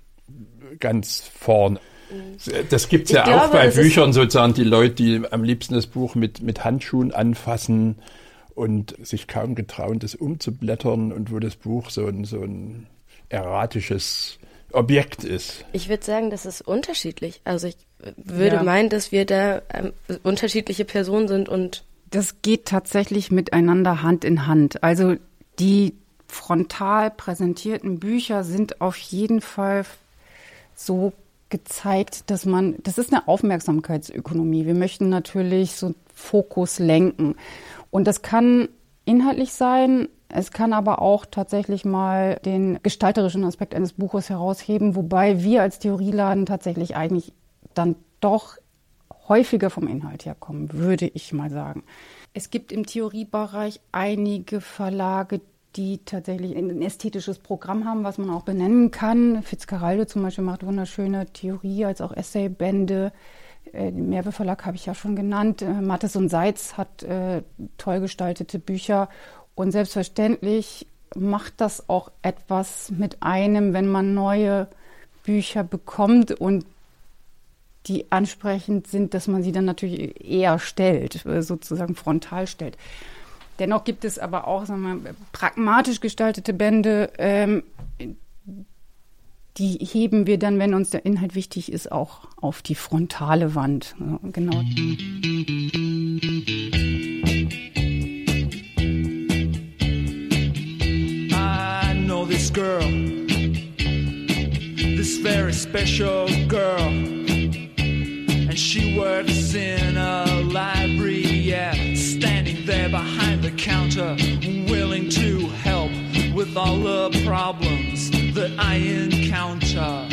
ganz vorn. Das gibt es ja glaube, auch bei Büchern sozusagen, die Leute, die am liebsten das Buch mit, mit Handschuhen anfassen und sich kaum getrauen, das umzublättern und wo das Buch so ein, so ein erratisches Objekt ist. Ich würde sagen, das ist unterschiedlich. Also ich würde ja. meinen, dass wir da ähm, unterschiedliche Personen sind und das geht tatsächlich miteinander Hand in Hand. Also die frontal präsentierten Bücher sind auf jeden Fall so gezeigt, dass man, das ist eine Aufmerksamkeitsökonomie. Wir möchten natürlich so Fokus lenken. Und das kann inhaltlich sein, es kann aber auch tatsächlich mal den gestalterischen Aspekt eines Buches herausheben, wobei wir als Theorieladen tatsächlich eigentlich dann doch häufiger vom Inhalt herkommen, würde ich mal sagen. Es gibt im Theoriebereich einige Verlage, die tatsächlich ein ästhetisches Programm haben, was man auch benennen kann. Fitzcarraldo zum Beispiel macht wunderschöne Theorie als auch Essaybände. Äh, den Merve Verlag habe ich ja schon genannt. Äh, Mattes und Seitz hat äh, toll gestaltete Bücher. Und selbstverständlich macht das auch etwas mit einem, wenn man neue Bücher bekommt und die ansprechend sind, dass man sie dann natürlich eher stellt, äh, sozusagen frontal stellt. Dennoch gibt es aber auch sagen wir, pragmatisch gestaltete Bände, ähm, die heben wir dann, wenn uns der Inhalt wichtig ist, auch auf die frontale Wand. Genau. I know this girl, this very special girl, and she works in a library, yeah. Standing there behind the counter, willing to help with all the problems that I encounter.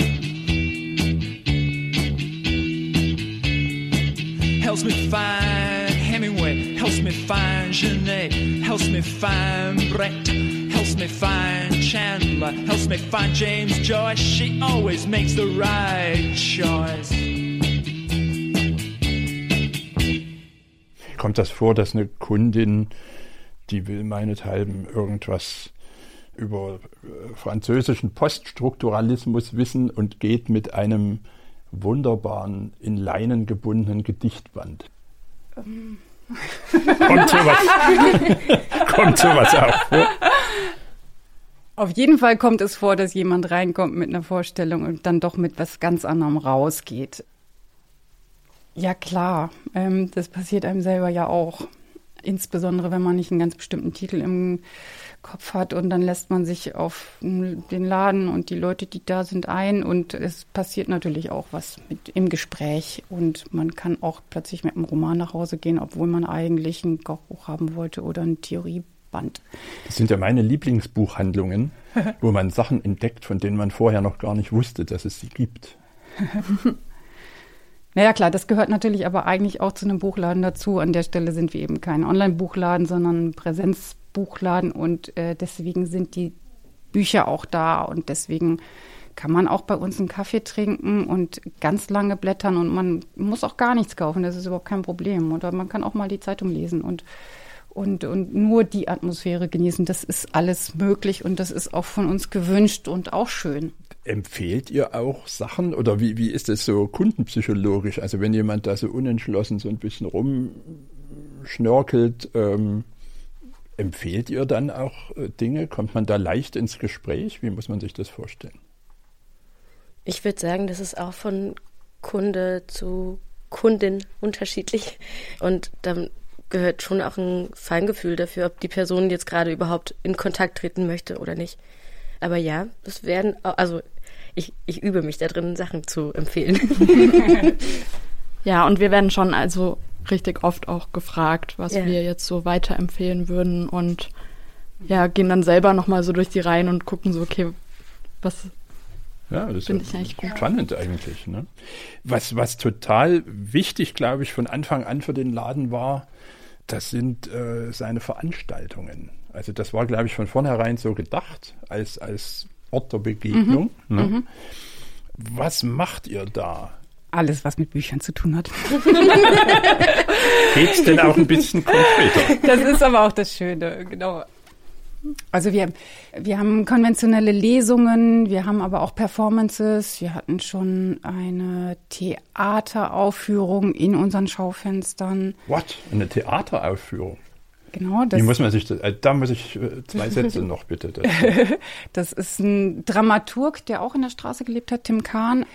Helps me find Hemingway, helps me find Genet, helps me find Brecht, helps me find Chandler, helps me find James Joyce. She always makes the right choice. Kommt das vor, dass eine Kundin, die will meinethalben irgendwas über äh, französischen Poststrukturalismus wissen und geht mit einem wunderbaren, in Leinen gebundenen Gedichtband. Kommt sowas, kommt sowas auch vor? Auf jeden Fall kommt es vor, dass jemand reinkommt mit einer Vorstellung und dann doch mit was ganz anderem rausgeht. Ja, klar. Ähm, das passiert einem selber ja auch. Insbesondere, wenn man nicht einen ganz bestimmten Titel im Kopf hat und dann lässt man sich auf den Laden und die Leute, die da sind, ein und es passiert natürlich auch was mit im Gespräch und man kann auch plötzlich mit einem Roman nach Hause gehen, obwohl man eigentlich ein Kochbuch haben wollte oder ein Theorieband. Das sind ja meine Lieblingsbuchhandlungen, wo man Sachen entdeckt, von denen man vorher noch gar nicht wusste, dass es sie gibt. Naja, klar, das gehört natürlich aber eigentlich auch zu einem Buchladen dazu. An der Stelle sind wir eben kein Online-Buchladen, sondern Präsenzbuchladen und äh, deswegen sind die Bücher auch da und deswegen kann man auch bei uns einen Kaffee trinken und ganz lange blättern und man muss auch gar nichts kaufen, das ist überhaupt kein Problem. Oder man kann auch mal die Zeitung lesen und und, und nur die Atmosphäre genießen. Das ist alles möglich und das ist auch von uns gewünscht und auch schön. Empfehlt ihr auch Sachen oder wie, wie ist es so kundenpsychologisch? Also wenn jemand da so unentschlossen so ein bisschen rumschnörkelt, ähm, empfehlt ihr dann auch äh, Dinge? Kommt man da leicht ins Gespräch? Wie muss man sich das vorstellen? Ich würde sagen, das ist auch von Kunde zu Kundin unterschiedlich. Und dann gehört schon auch ein Feingefühl dafür, ob die Person jetzt gerade überhaupt in Kontakt treten möchte oder nicht. Aber ja, es werden, also ich, ich übe mich da drin, Sachen zu empfehlen. ja, und wir werden schon also richtig oft auch gefragt, was Ja. wir jetzt so weiterempfehlen würden und ja, gehen dann selber nochmal so durch die Reihen und gucken so, okay, was Ja, das ist Finde ja ich eigentlich gut. spannend eigentlich. Ne? Was, was total wichtig, glaube ich, von Anfang an für den Laden war, das sind äh, seine Veranstaltungen. Also das war, glaube ich, von vornherein so gedacht, als, als Ort der Begegnung. Mhm. Ne? Was macht ihr da? Alles, was mit Büchern zu tun hat. Geht's denn auch ein bisschen konkreter? Das ist aber auch das Schöne, genau. Also wir, wir haben konventionelle Lesungen, wir haben aber auch Performances, wir hatten schon eine Theateraufführung in unseren Schaufenstern. What? Eine Theateraufführung? Genau, das, Wie muss man sich äh, da muss ich äh, zwei Sätze noch bitte. das ist ein Dramaturg, der auch in der Straße gelebt hat, Tim Kahn.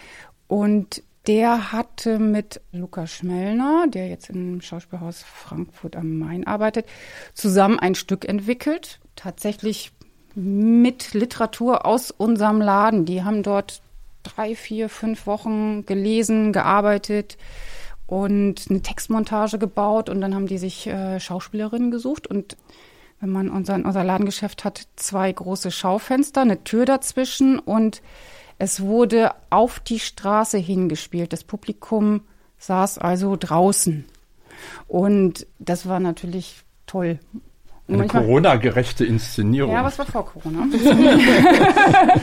Und der hatte mit Lukas Schmellner, der jetzt im Schauspielhaus Frankfurt am Main arbeitet, zusammen ein Stück entwickelt. Tatsächlich mit Literatur aus unserem Laden. Die haben dort drei, vier, fünf Wochen gelesen, gearbeitet und eine Textmontage gebaut und dann haben die sich äh, Schauspielerinnen gesucht und wenn man unser, unser Ladengeschäft hat, zwei große Schaufenster, eine Tür dazwischen und es wurde auf die Straße hingespielt. Das Publikum saß also draußen. Und das war natürlich toll. Und Eine Corona-gerechte Inszenierung. ja, was war vor Corona?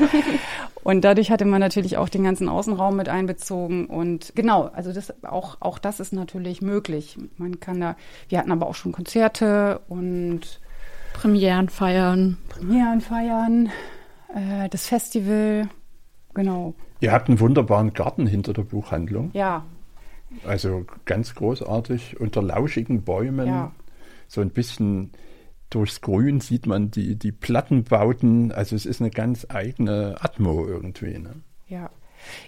und dadurch hatte man natürlich auch den ganzen Außenraum mit einbezogen. Und genau, also das auch, auch das ist natürlich möglich. Man kann da, wir hatten aber auch schon Konzerte und Premieren feiern. Premieren feiern, äh, das Festival, genau. Ihr habt einen wunderbaren Garten hinter der Buchhandlung. Ja, Also ganz großartig unter lauschigen Bäumen. Ja. So ein bisschen durchs Grün sieht man die, die Plattenbauten. Also es ist eine ganz eigene Atmo irgendwie. Ne? Ja.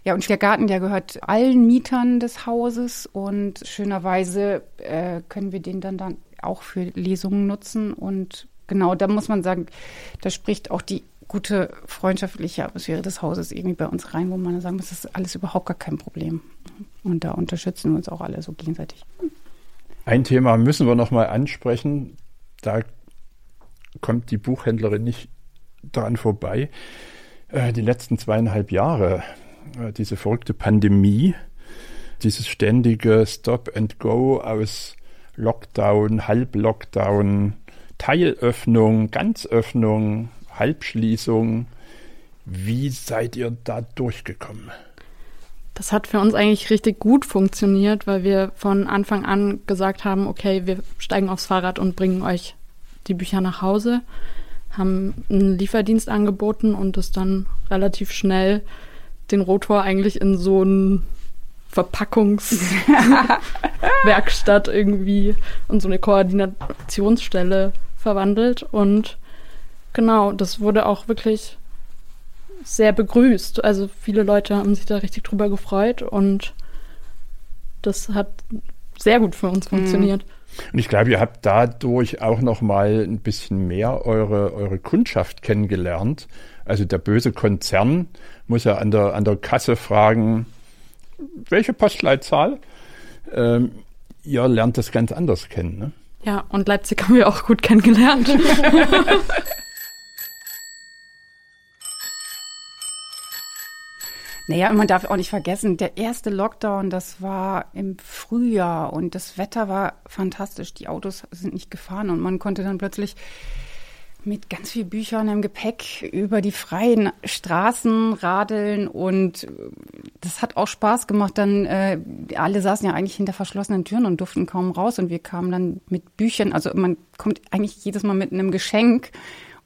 Ja, und der Garten, der gehört allen Mietern des Hauses und schönerweise äh, können wir den dann, dann auch für Lesungen nutzen. Und genau, da muss man sagen, da spricht auch die gute freundschaftliche Atmosphäre des Hauses irgendwie bei uns rein, wo man sagen muss, das ist alles überhaupt gar kein Problem. Und da unterstützen wir uns auch alle so gegenseitig. Ein Thema müssen wir noch mal ansprechen. Da kommt die Buchhändlerin nicht daran vorbei. Äh, die letzten zweieinhalb Jahre, äh, diese verrückte Pandemie, dieses ständige Stop and Go aus Lockdown, Halblockdown, Teilöffnung, Ganzöffnung, Halbschließung. Wie seid ihr da durchgekommen? Das hat für uns eigentlich richtig gut funktioniert, weil wir von Anfang an gesagt haben, okay, wir steigen aufs Fahrrad und bringen euch die Bücher nach Hause, haben einen Lieferdienst angeboten und es dann relativ schnell den Rotor eigentlich in so ein Verpackungswerkstatt irgendwie und so eine Koordinationsstelle verwandelt und genau, das wurde auch wirklich sehr begrüßt. Also viele Leute haben sich da richtig drüber gefreut und das hat sehr gut für uns funktioniert. Und ich glaube, ihr habt dadurch auch noch mal ein bisschen mehr eure, eure Kundschaft kennengelernt. Also der böse Konzern muss ja an der, an der Kasse fragen, welche Postleitzahl? Ähm, ihr lernt das ganz anders kennen. Ne? Ja, und Leipzig haben wir auch gut kennengelernt. Naja, und man darf auch nicht vergessen, der erste Lockdown, das war im Frühjahr und das Wetter war fantastisch. Die Autos sind nicht gefahren und man konnte dann plötzlich mit ganz viel Büchern im Gepäck über die freien Straßen radeln und das hat auch Spaß gemacht. Dann äh, alle saßen ja eigentlich hinter verschlossenen Türen und durften kaum raus und wir kamen dann mit Büchern. Also man kommt eigentlich jedes Mal mit einem Geschenk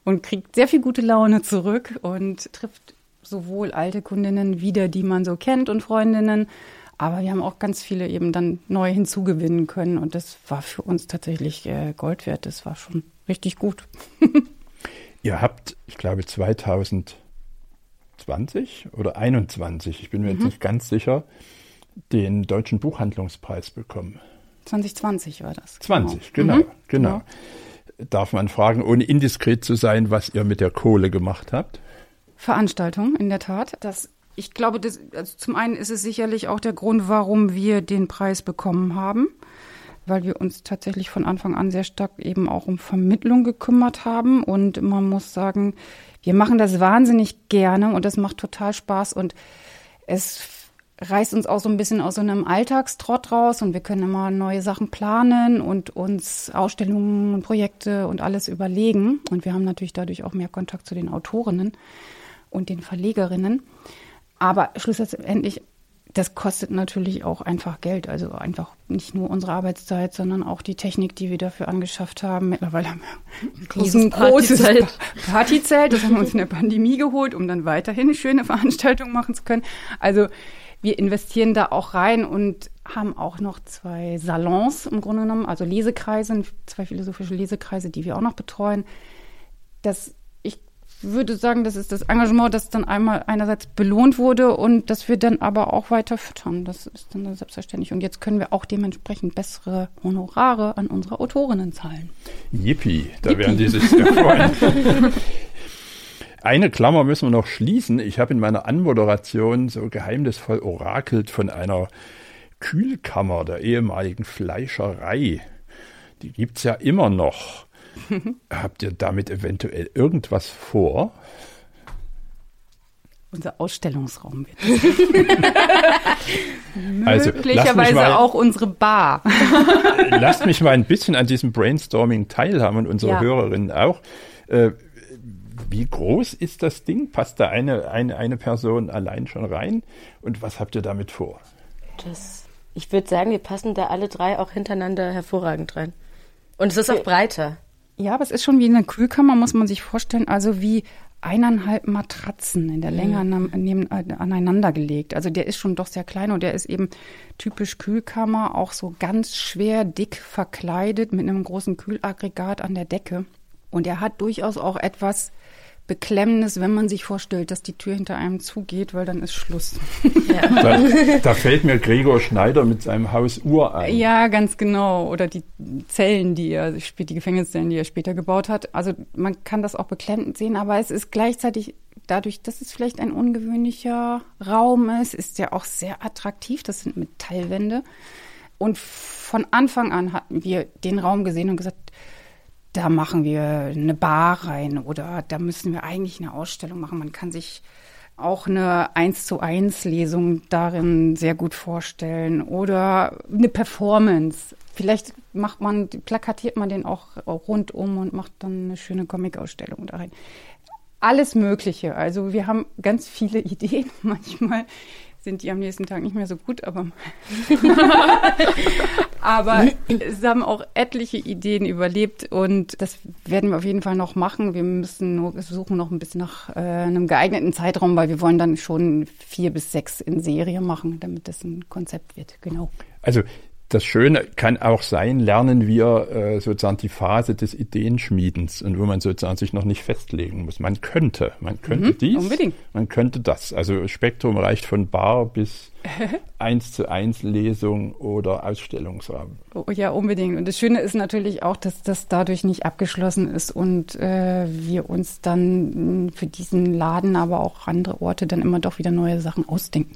und kriegt sehr viel gute Laune zurück und trifft sowohl alte Kundinnen wieder, die man so kennt und Freundinnen, aber wir haben auch ganz viele eben dann neu hinzugewinnen können und das war für uns tatsächlich äh, Gold wert. Das war schon richtig gut. Ihr habt, ich glaube, 2020 oder 21, ich bin mir jetzt nicht ganz sicher, den Deutschen Buchhandlungspreis bekommen. 2020 war das. 20, genau, Mhm, genau. Darf man fragen, ohne indiskret zu sein, was ihr mit der Kohle gemacht habt? Veranstaltung, in der Tat. Das, ich glaube, das, also zum einen ist es sicherlich auch der Grund, warum wir den Preis bekommen haben, weil wir uns tatsächlich von Anfang an sehr stark eben auch um Vermittlung gekümmert haben. Und man muss sagen, wir machen das wahnsinnig gerne und das macht total Spaß und es reißt uns auch so ein bisschen aus so einem Alltagstrott raus und wir können immer neue Sachen planen und uns Ausstellungen und Projekte und alles überlegen. Und wir haben natürlich dadurch auch mehr Kontakt zu den Autorinnen und den Verlegerinnen. Aber schlussendlich, das kostet natürlich auch einfach Geld. Also einfach nicht nur unsere Arbeitszeit, sondern auch die Technik, die wir dafür angeschafft haben. Mittlerweile haben wir ein Großes Partyzelt. Das haben wir uns in der Pandemie geholt, um dann weiterhin schöne Veranstaltungen machen zu können. Also wir investieren da auch rein und haben auch noch zwei Salons im Grunde genommen, also Lesekreise, zwei philosophische Lesekreise, die wir auch noch betreuen. Das, würde sagen, das ist das Engagement, das dann einmal einerseits belohnt wurde und das wir dann aber auch weiter füttern. Das ist dann selbstverständlich. Und jetzt können wir auch dementsprechend bessere Honorare an unsere Autorinnen zahlen. Yippie, da werden die sich sehr freuen. Eine Klammer müssen wir noch schließen. Ich habe in meiner Anmoderation so geheimnisvoll orakelt von einer Kühlkammer der ehemaligen Fleischerei. Die gibt's ja immer noch. Habt ihr damit eventuell irgendwas vor? Unser Ausstellungsraum wird. Also, Möglicherweise mal- auch unsere Bar. Lasst mich mal ein bisschen an diesem Brainstorming teilhaben und unsere Ja. Hörerinnen auch. Äh, wie groß ist das Ding? Passt da eine, eine, eine Person allein schon rein? Und was habt ihr damit vor? Das, ich würde sagen, wir passen da alle drei auch hintereinander hervorragend rein. Und es ist auch breiter. Ja, aber es ist schon wie eine Kühlkammer, muss man sich vorstellen. Also wie eineinhalb Matratzen in der Länge an, neben, äh, aneinander gelegt. Also der ist schon doch sehr klein und der ist eben typisch Kühlkammer, auch so ganz schwer dick verkleidet mit einem großen Kühlaggregat an der Decke. Und er hat durchaus auch etwas Beklemmendes, wenn man sich vorstellt, dass die Tür hinter einem zugeht, weil dann ist Schluss. Da, da fällt mir Gregor Schneider mit seinem Haus Uhr ein. Ja, ganz genau. Oder die Zellen, die er, die Gefängniszellen, die er später gebaut hat. Also man kann das auch beklemmend sehen, aber es ist gleichzeitig dadurch, dass es vielleicht ein ungewöhnlicher Raum ist, ist er auch sehr attraktiv. Das sind Metallwände. Und von Anfang an hatten wir den Raum gesehen und gesagt, da machen wir eine Bar rein oder da müssen wir eigentlich eine Ausstellung machen. Man kann sich auch eine eins zu eins Lesung darin sehr gut vorstellen oder eine Performance. Vielleicht macht man, plakatiert man den auch rundum und macht dann eine schöne Comic-Ausstellung da rein. Alles Mögliche. Also wir haben ganz viele Ideen. Manchmal sind die am nächsten Tag nicht mehr so gut, aber aber es haben auch etliche Ideen überlebt und das werden wir auf jeden Fall noch machen. Wir müssen nur suchen noch ein bisschen nach äh, einem geeigneten Zeitraum, weil wir wollen dann schon vier bis sechs in Serie machen, damit das ein Konzept wird. Genau. Also das Schöne kann auch sein, lernen wir äh, sozusagen die Phase des Ideenschmiedens und wo man sozusagen sich noch nicht festlegen muss. Man könnte, man könnte dies, unbedingt. man könnte das. Also Spektrum reicht von Bar bis eins zu eins Lesung oder Ausstellungsraum. Oh, ja, unbedingt. Und das Schöne ist natürlich auch, dass das dadurch nicht abgeschlossen ist und äh, wir uns dann mh, für diesen Laden, aber auch andere Orte dann immer doch wieder neue Sachen ausdenken.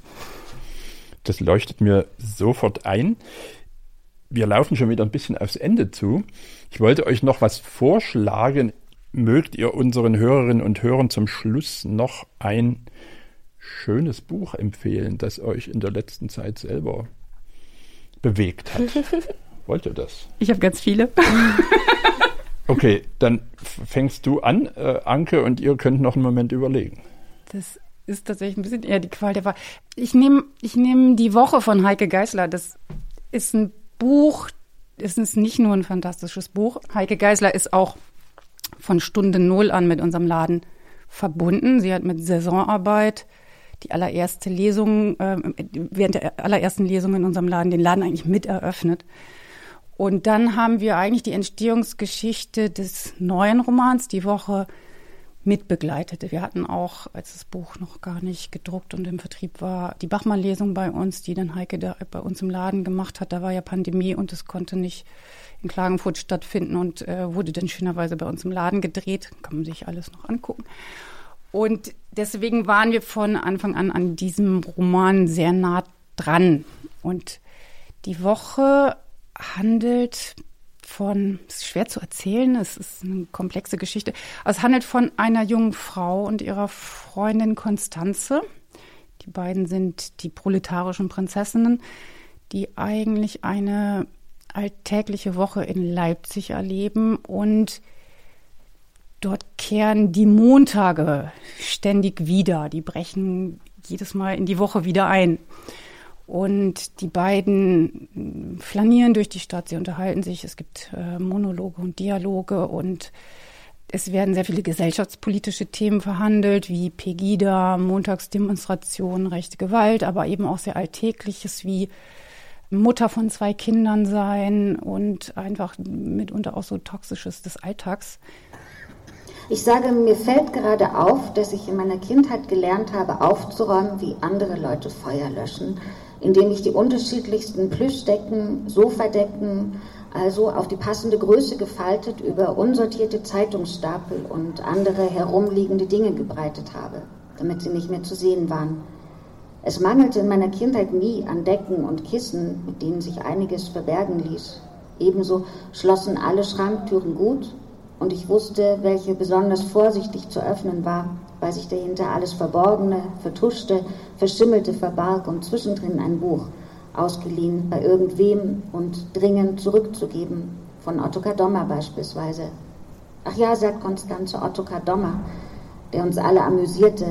Das leuchtet mir sofort ein. Wir laufen schon wieder ein bisschen aufs Ende zu. Ich wollte euch noch was vorschlagen. Mögt ihr unseren Hörerinnen und Hörern zum Schluss noch ein schönes Buch empfehlen, das euch in der letzten Zeit selber bewegt hat? Wollt ihr das? Ich habe ganz viele. Okay, dann fängst du an, äh, Anke, und ihr könnt noch einen Moment überlegen. Das ist tatsächlich ein bisschen eher die Qual der Wahl. Ich nehme ich nehm die Woche von Heike Geisler. Das ist ein Buch, es ist nicht nur ein fantastisches Buch. Heike Geisler ist auch von Stunde Null an mit unserem Laden verbunden. Sie hat mit Saisonarbeit die allererste Lesung, äh, während der allerersten Lesung in unserem Laden den Laden eigentlich mit eröffnet. Und dann haben wir eigentlich die Entstehungsgeschichte des neuen Romans die Woche mitbegleitete. Wir hatten auch, als das Buch noch gar nicht gedruckt und im Vertrieb war, die Bachmann-Lesung bei uns, die dann Heike da bei uns im Laden gemacht hat. Da war ja Pandemie und es konnte nicht in Klagenfurt stattfinden und äh, wurde dann schönerweise bei uns im Laden gedreht. Kann man sich alles noch angucken. Und deswegen waren wir von Anfang an an diesem Roman sehr nah dran. Und die Woche handelt von, es ist schwer zu erzählen, es ist eine komplexe Geschichte. Es handelt von einer jungen Frau und ihrer Freundin Konstanze. Die beiden sind die proletarischen Prinzessinnen, die eigentlich eine alltägliche Woche in Leipzig erleben und dort kehren die Montage ständig wieder. Die brechen jedes Mal in die Woche wieder ein. Und die beiden flanieren durch die Stadt, sie unterhalten sich, es gibt äh, Monologe und Dialoge und es werden sehr viele gesellschaftspolitische Themen verhandelt, wie Pegida, Montagsdemonstrationen, rechte Gewalt, aber eben auch sehr Alltägliches wie Mutter von zwei Kindern sein und einfach mitunter auch so Toxisches des Alltags. Ich sage, mir fällt gerade auf, dass ich in meiner Kindheit gelernt habe, aufzuräumen, wie andere Leute Feuer löschen indem ich die unterschiedlichsten Plüschdecken, Sofadecken, also auf die passende Größe gefaltet über unsortierte Zeitungsstapel und andere herumliegende Dinge gebreitet habe, damit sie nicht mehr zu sehen waren. Es mangelte in meiner Kindheit nie an Decken und Kissen, mit denen sich einiges verbergen ließ. Ebenso schlossen alle Schranktüren gut und ich wusste, welche besonders vorsichtig zu öffnen war, weil sich dahinter alles Verborgene, Vertuschte, Verschimmelte verbarg und zwischendrin ein Buch, ausgeliehen bei irgendwem und dringend zurückzugeben, von Ottokar Dommer beispielsweise. Ach ja, sagt Konstanze Ottokar Dommer, der uns alle amüsierte,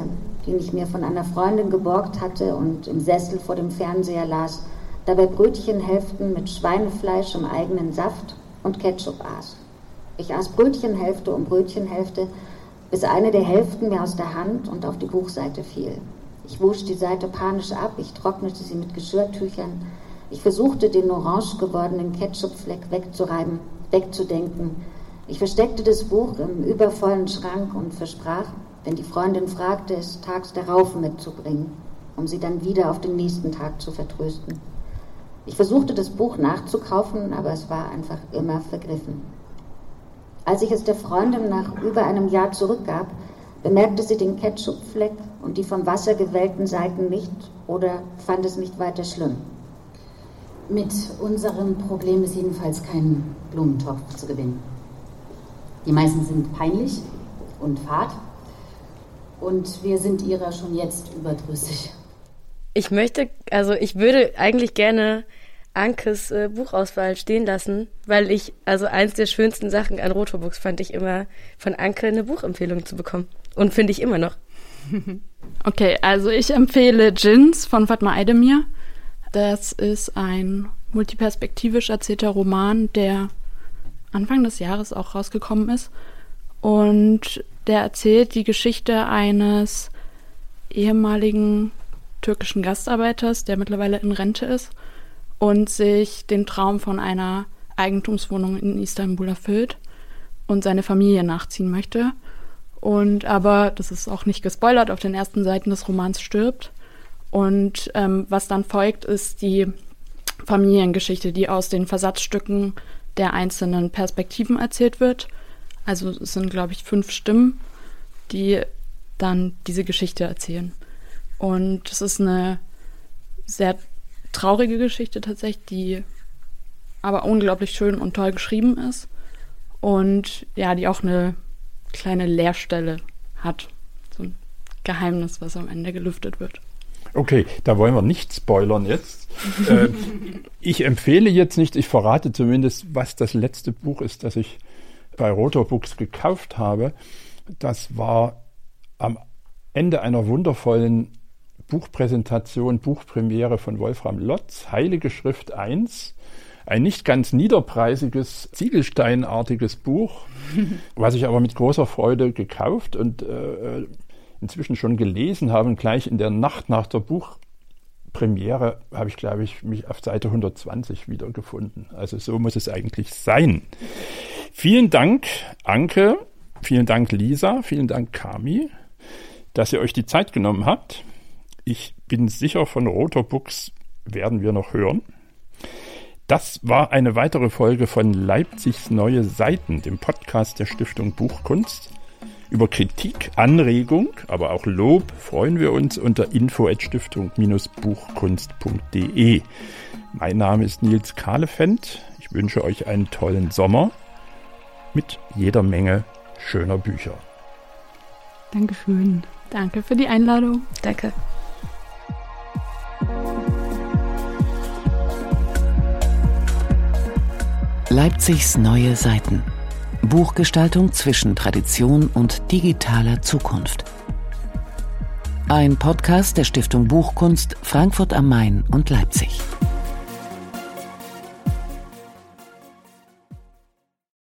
den ich mir von einer Freundin geborgt hatte und im Sessel vor dem Fernseher las, dabei Brötchenhälften mit Schweinefleisch im eigenen Saft und Ketchup aß. Ich aß Brötchenhälfte um Brötchenhälfte bis eine der Hälften mir aus der Hand und auf die Buchseite fiel. Ich wusch die Seite panisch ab, ich trocknete sie mit Geschirrtüchern. Ich versuchte, den orange gewordenen Ketchupfleck wegzureiben, wegzudenken. Ich versteckte das Buch im übervollen Schrank und versprach, wenn die Freundin fragte, es tags darauf mitzubringen, um sie dann wieder auf den nächsten Tag zu vertrösten. Ich versuchte, das Buch nachzukaufen, aber es war einfach immer vergriffen. Als ich es der Freundin nach über einem Jahr zurückgab, bemerkte sie den Ketchupfleck und die vom Wasser gewellten Seiten nicht oder fand es nicht weiter schlimm. Mit unserem Problem ist jedenfalls kein Blumentopf zu gewinnen. Die meisten sind peinlich und fad und wir sind ihrer schon jetzt überdrüssig. Ich möchte, also ich würde eigentlich gerne Ankes äh, Buchauswahl stehen lassen, weil ich, also eins der schönsten Sachen an Rotobooks fand ich immer, von Anke eine Buchempfehlung zu bekommen. Und finde ich immer noch. Okay, also ich empfehle Jins von Fatma Aydemir. Das ist ein multiperspektivisch erzählter Roman, der Anfang des Jahres auch rausgekommen ist. Und der erzählt die Geschichte eines ehemaligen türkischen Gastarbeiters, der mittlerweile in Rente ist und sich den Traum von einer Eigentumswohnung in Istanbul erfüllt und seine Familie nachziehen möchte. Und aber, das ist auch nicht gespoilert, auf den ersten Seiten des Romans stirbt. Und ähm, was dann folgt, ist die Familiengeschichte, die aus den Versatzstücken der einzelnen Perspektiven erzählt wird. Also es sind, glaube ich, fünf Stimmen, die dann diese Geschichte erzählen. Und es ist eine sehr traurige Geschichte tatsächlich, die aber unglaublich schön und toll geschrieben ist. Und ja, die auch eine kleine Leerstelle hat. So ein Geheimnis, was am Ende gelüftet wird. Okay, da wollen wir nicht spoilern jetzt. äh, ich empfehle jetzt nicht, ich verrate zumindest, was das letzte Buch ist, das ich bei Rotor Books gekauft habe. Das war am Ende einer wundervollen Buchpräsentation, Buchpremiere von Wolfram Lotz, Heilige Schrift 1. Ein nicht ganz niederpreisiges, Ziegelsteinartiges Buch, was ich aber mit großer Freude gekauft und äh, inzwischen schon gelesen habe. Und gleich in der Nacht nach der Buchpremiere habe ich, glaube ich, mich auf Seite 120 wiedergefunden. Also so muss es eigentlich sein. Vielen Dank, Anke. vielen Dank Lisa, vielen Dank Kami, dass ihr euch die Zeit genommen habt. Ich bin sicher, von Roter Books werden wir noch hören. Das war eine weitere Folge von Leipzigs Neue Seiten, dem Podcast der Stiftung Buchkunst. Über Kritik, Anregung, aber auch Lob freuen wir uns unter info@stiftung-buchkunst.de. Mein Name ist Nils Kahlefeld. Ich wünsche euch einen tollen Sommer mit jeder Menge schöner Bücher. Dankeschön. Danke für die Einladung. Danke. Leipzigs neue Seiten. Buchgestaltung zwischen Tradition und digitaler Zukunft. Ein Podcast der Stiftung Buchkunst Frankfurt am Main und Leipzig.